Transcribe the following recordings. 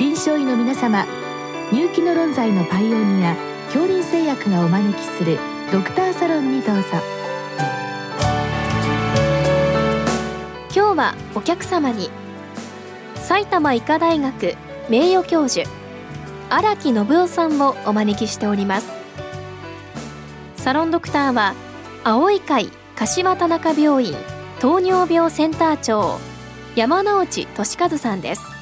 臨床医の皆様入気の論剤のパイオニア恐林製薬がお招きするドクターサロンにどうぞ。今日はお客様に埼玉医科大学名誉教授荒木信夫さんをお招きしております。サロンドクターは青い会柏田中病院糖尿病センター長山内俊和さんです。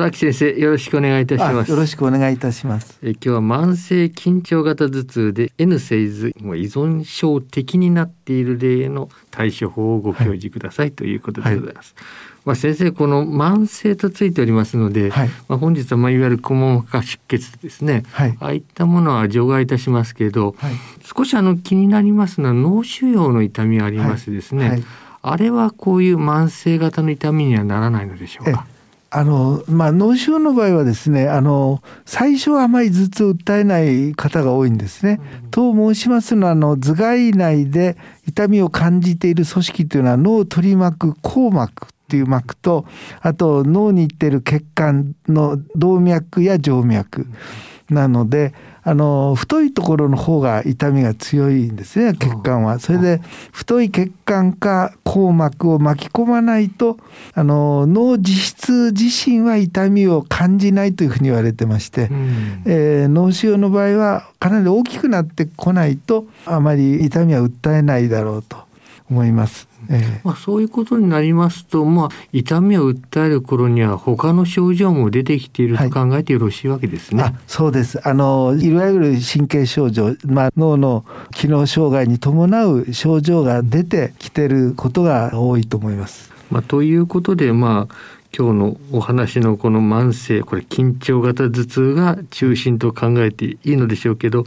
荒木先生よろしくお願いいたします。よろしくお願いいたします。え今日は慢性緊張型頭痛で N セイズも依存症的になっている例の対処法をご教示ください、はい、ということでございます、はい、まあ、先生この慢性とついておりますので、はい。まあ、本日はまあいわゆるくも膜下出血ですね、はい、ああいったものは除外いたしますけど、はい、少しあの気になりますのは脳腫瘍の痛みありますですね、はい、あれはこういう慢性型の痛みにはならないのでしょうか？あの、まあ、脳腫瘍の場合はですね、あの、最初はあまり頭痛を訴えない方が多いんですね。うん、と申しますのは、あの、頭蓋内で痛みを感じている組織というのは脳を取り巻く硬膜っていう膜と、あと脳に行っている血管の動脈や静脈なので、あの太いところの方が痛みが強いんですね血管は。それで太い血管か硬膜を巻き込まないとあの脳自質自身は痛みを感じないというふうに言われてまして、うん、えー、脳腫瘍の場合はかなり大きくなってこないとあまり痛みは訴えないだろうと思います。えまあ、そういうことになりますと、まあ、痛みを訴える頃には他の症状も出てきていると考えてよろしいわけですね。はい、そうですあのいわゆる神経症状、まあ、脳の機能障害に伴う症状が出てきていることが多いと思います。まあ、ということで、まあ今日のお話のこの慢性これ緊張型頭痛が中心と考えていいのでしょうけど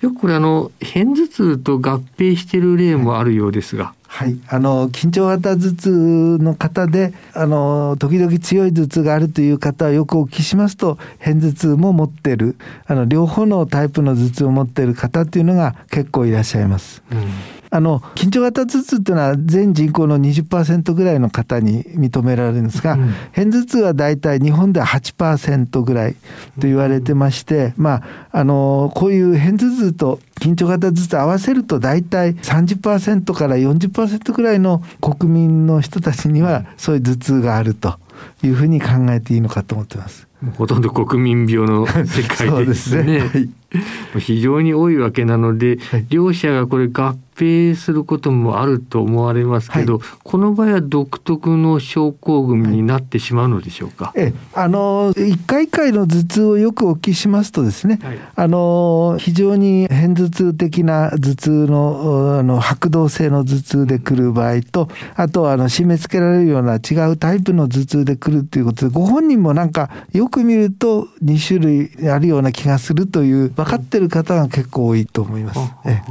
よくこれあの片頭痛と合併している例もあるようですが。はい、はいあの緊張型頭痛の方であの時々強い頭痛があるという方はよくお聞きしますと片頭痛も持ってるあの両方のタイプの頭痛を持っている方っていうのが結構いらっしゃいます。うんあの緊張型頭痛っていうのは全人口の20%ぐらいの方に認められるんですが、うん、片頭痛はだいたい日本では8%ぐらいと言われてまして、うん、まああのこういう片頭痛と緊張型頭痛合わせると大体30%から40%ぐらいの国民の人たちにはそういう頭痛があるというふうに考えていいのかと思ってます。ほとんど国民病の世界ですね。すねはい、非常に多いわけなので、はい、両者がこれ合併することもあると思われますけど、はい、この場合は独特の症候群になってしまうのでしょうか？えあの一回一回の頭痛をよくお聞きしますとですね、あの非常に片頭痛的な頭痛のあの拍動性の頭痛で来る場合と、あとはあの締め付けられるような違うタイプの頭痛で来るということで、ご本人もなんかよく見ると2種類あるような気がするという分かってる方が結構多いと思います。え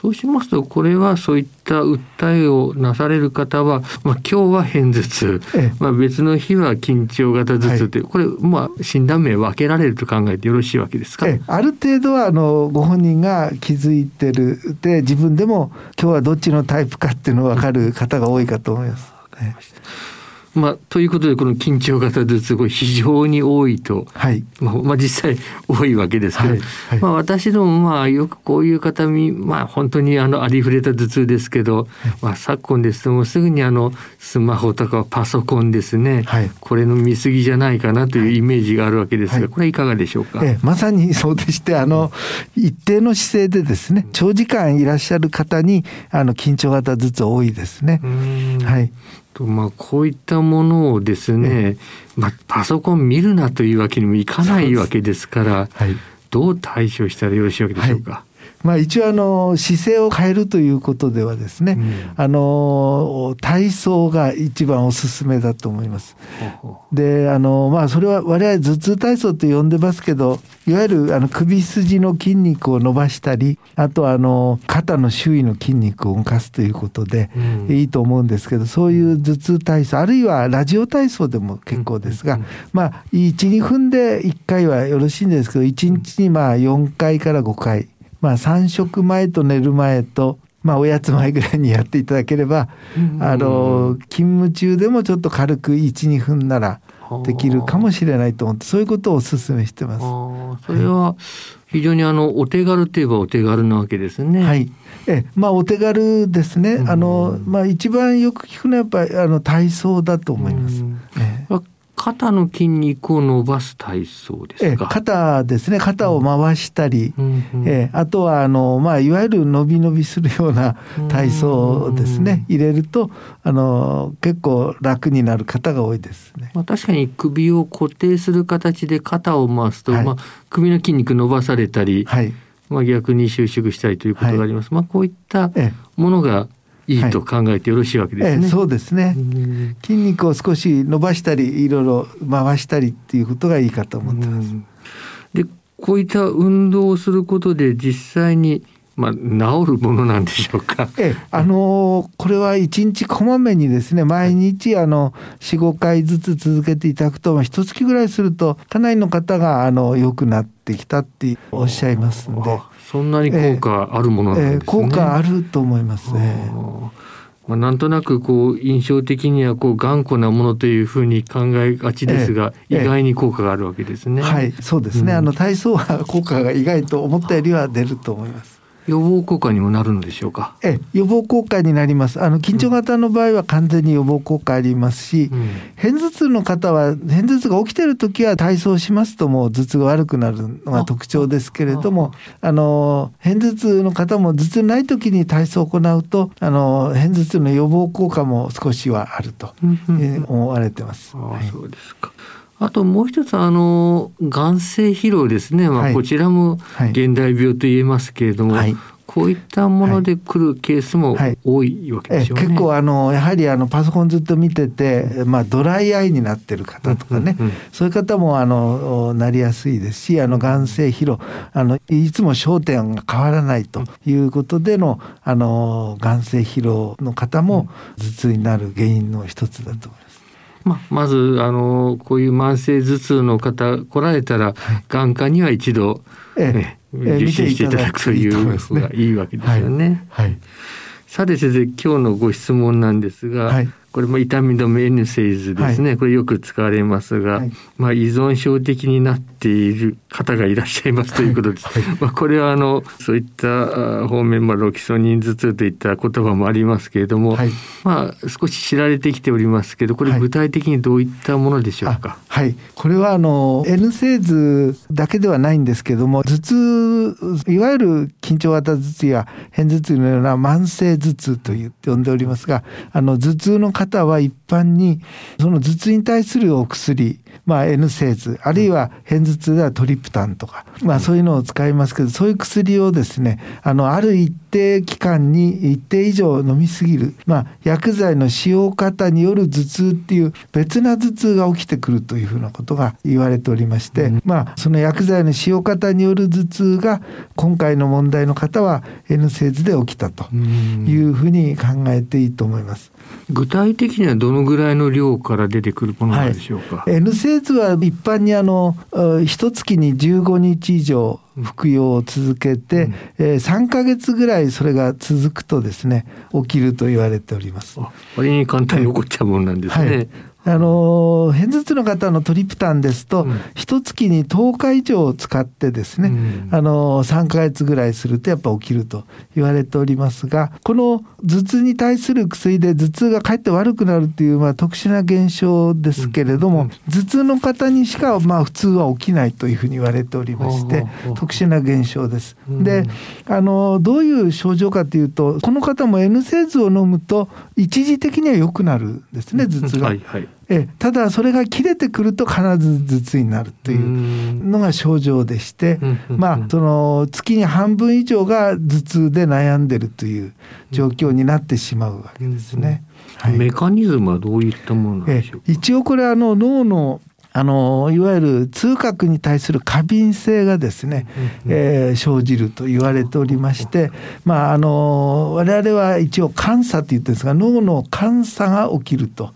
そうしますとこれはそういった訴えをなされる方は、まあ、今日は片頭痛、まあ、別の日は緊張型頭痛という、はい、これまあ診断名分けられると考えてよろしいわけですか、ある程度はあのご本人が気づいてる。で自分でも今日はどっちのタイプかっていうの分かる方が多いかと思います。分かりましたまあ、ということでこの緊張型頭痛これ非常に多いと、はい。まあ、まあ実際多いわけですけど、はい。はい、まあ、私どもまあよくこういう方み、まあ、本当にあのありふれた頭痛ですけど、まあ、昨今ですともうすぐにあのスマホとかパソコンですね、はい、これの見過ぎじゃないかなというイメージがあるわけですが、これはいかがでしょうか、ええ、まさにそうでしてあの一定の姿勢でですね長時間いらっしゃる方にあの緊張型頭痛多いですね。はい、とまあこういったものをですね、まあ、パソコン見るなというわけにもいかないわけですから、はい、どう対処したらよろしいわけでしょうか？はいまあ、一応あの姿勢を変えるということではですね、うん、あの体操が一番おすすめだと思います。であのまあそれは我々頭痛体操と呼んでますけどいわゆるあの首筋の筋肉を伸ばしたりあとあの肩の周囲の筋肉を動かすということで、うん、いいと思うんですけどそういう頭痛体操あるいはラジオ体操でも結構ですが、うん、まあ12分で1回はよろしいんですけど1日にまあ4回から5回。まあ、3食前と寝る前と、まあ、おやつ前ぐらいにやっていただければ、あの勤務中でもちょっと軽く12分ならできるかもしれないと思ってそういうことをお勧めしてます。それは非常にあのお手軽といえばお手軽なわけですね。はい。えまあお手軽ですね。あのまあ一番よく聞くのはやっぱりあの体操だと思います。ええ肩の筋肉を伸ばす体操ですか？肩ですね。肩を回したり、うんうん、えあとはあのまあいわゆる伸び伸びするような体操ですね。入れるとあの結構楽になる方が多いですね。まあ確かに首を固定する形で肩を回すと、はい、まあ首の筋肉伸ばされたり、はい、まあ逆に収縮したりということがあります。はい、まあこういったものがいいと考えてよろしいわけですね。はいええ、そうですね。筋肉を少し伸ばしたりいろいろ回したりっていうことがいいかと思ってます。でこういった運動をすることで実際にまあ、治るものなんでしょうか？ええ、あのこれは一日こまめにですね毎日あの四五回ずつ続けていただくと一月ぐらいするとかなりの方があの良くなってきたっておっしゃいますんで。そんなに効果あるものなんですね。ええ効果あると思いますね。まあ、なんとなくこう印象的にはこう頑固なものというふうに考えがちですが、意外に効果があるわけですね。はい、そうですね。うん、あの体操は効果が意外と思ったよりは出ると思います。予防効果にもなるのでしょうか？え予防効果になります。あの緊張型の場合は完全に予防効果ありますし、うん、片頭痛の方は片頭痛が起きてる時は体操しますともう頭痛が悪くなるのが特徴ですけれども、あの片頭痛の方も頭痛ない時に体操を行うとあの片頭痛の予防効果も少しはあると、思われてます。あ、そうですか。あともう一つあの眼性疲労ですね、まあ、こちらも現代病と言えますけれども、はい、こういったもので来るケースも多いわけでしょうね。結構あのやはりあのパソコンずっと見てて、まあ、ドライアイになってる方とかね、うんうんうん、そういう方もあのなりやすいですしあの眼性疲労。あのいつも焦点が変わらないということでのあの眼性疲労の方も頭痛になる原因の一つだと思います。まあ、まずあのこういう慢性頭痛の方来られたら、眼科には一度、ええ。受診していただくという方がいいわけですよね。はい、はい、さて先生今日のご質問なんですが、はいこれも痛み止め N セイズですね、はい、これよく使われますが、はい、まあ、依存症的になっている方がいらっしゃいますということです。はい、まあ、これはあのそういった方面、まあ、ロキソニン頭痛といった言葉もありますけれども、まあ、少し知られてきておりますけどこれ具体的にどういったものでしょうか？はい、これはあの N セイズだけではないんですけども頭痛いわゆる緊張型頭痛や片頭痛のような慢性頭痛と呼んでおりますがあの頭痛の方は一般にその頭痛に対するお薬まあ、N 製図あるいは片頭痛ではトリプタンとか、まあ、そういうのを使いますけどそういう薬をですねあのある一定期間に一定以上飲みすぎる、まあ、薬剤の使用方による頭痛っていう別な頭痛が起きてくるというふうなことが言われておりまして、うん、まあ、その薬剤の使用方による頭痛が今回の問題の方は N セーズで起きたというふうに考えていいと思います。具体的にはどのぐらいの量から出てくるものなんでしょうか、はい、N セーズは一般にあの一月に15日以上服用を続けて、うん、えー、3か月ぐらいそれが続くとですね起きると言われております。割に簡単に起こっちゃうもんなんですね。はいあの片頭痛の方のトリプタンですと、一、うん、月に10日以上使ってですね、うん、あの3か月ぐらいするとやっぱ起きると言われておりますがこの頭痛に対する薬で頭痛がかえって悪くなるという、まあ、特殊な現象ですけれども、うん、頭痛の方にしか、まあ、普通は起きないというふうに言われておりまして特殊な現象です。であのどういう症状かというとこの方も N セーズを飲むと一時的には良くなるんですね頭痛が。はいはいえただそれが切れてくると必ず頭痛になるというのが症状でして、まあその月に半分以上が頭痛で悩んでるという状況になってしまうわけですね。はい、メカニズムはどういったものなんでしょうか？一応これあの脳のあのいわゆる痛覚に対する過敏性がですね、えー、生じると言われておりまして、まあ、あの我々は一応監査と言ってるんですが脳の監査が起きると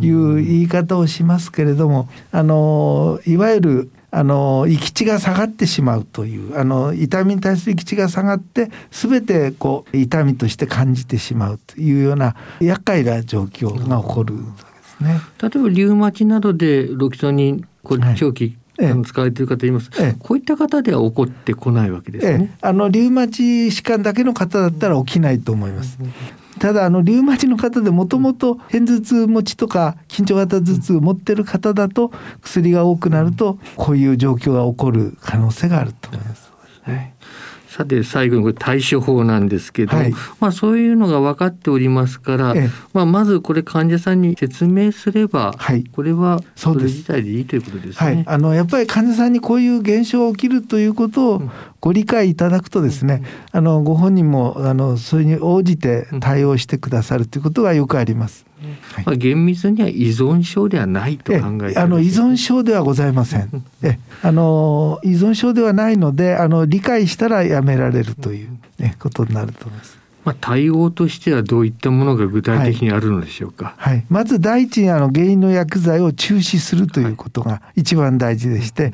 いう言い方をしますけれどもあのいわゆるあの行き地が下がってしまうというあの痛みに対する行き地が下がって全てこう痛みとして感じてしまうというような厄介な状況が起こるね。例えばリウマチなどでロキソニンこれ長期、はい、使われている方います、ええ、こういった方では起こってこないわけですね。え、あのリウマチ疾患だけの方だったら起きないと思います。ただあのリウマチの方でもともと片頭痛持ちとか緊張型頭痛を持ってる方だと薬が多くなるとこういう状況が起こる可能性があると思います。はいさて最後にこれ対処法なんですけど、はい、まあそういうのが分かっておりますから、まあまずこれ患者さんに説明すれば、はい、これはそれ自体でいいということですね。はい、あのやっぱり患者さんにこういう現象が起きるということをご理解いただくとですね、うん、あのご本人もあのそれに応じて対応してくださるということがよくあります。はい、まあ、厳密には依存症ではないと考えてあの依存症ではございません。えあの依存症ではないのであの理解したらやめられるという、ね、ことになると思います。まあ、対応としてはどういったものが具体的にあるのでしょうか？はい、はい、まず第一にあの原因の薬剤を中止するということが一番大事でして、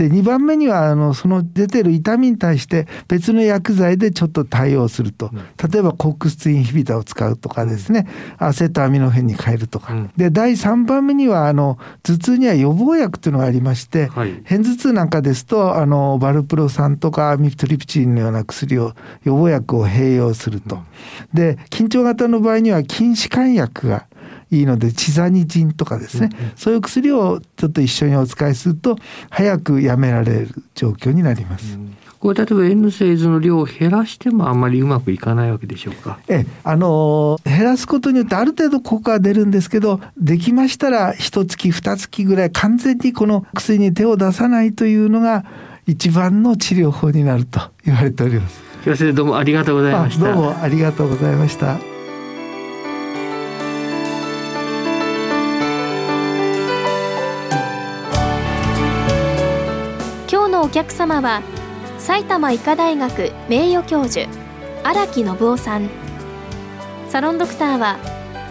で2番目にはあのその出てる痛みに対して別の薬剤でちょっと対応すると、例えばコックスインヒビターを使うとかですね、アセトアミノフェンに変えるとか、で第3番目にはあの頭痛には予防薬というのがありまして、はい、片頭痛なんかですとあのバルプロ酸とかミフトリプチンのような薬を予防薬を併用すると。で緊張型の場合には筋弛緩薬がいいのでチザニジンとかですね、うんうん、そういう薬をちょっと一緒にお使いすると早くやめられる状況になります。うんこれ例えば N セイズの量を減らしてもあんまりうまくいかないわけでしょうか？えあの減らすことによってある程度効果が出るんですけどできましたら一月二月ぐらい完全にこの薬に手を出さないというのが一番の治療法になると言われております。先生どうもありがとうございましたどうもありがとうございました客様は埼玉医科大学名誉教授荒木信夫さん。サロンドクターは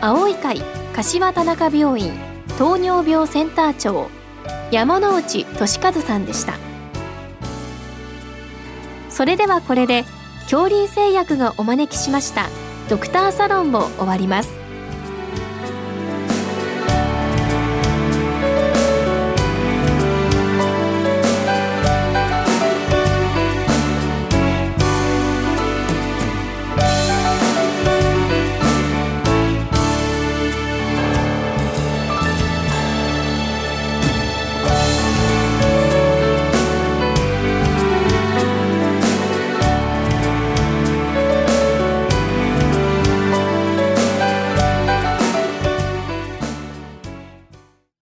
青い会柏田中病院糖尿病センター長山内俊和さんでした。それではこれで恐竜製薬がお招きしましたドクターサロンを終わります。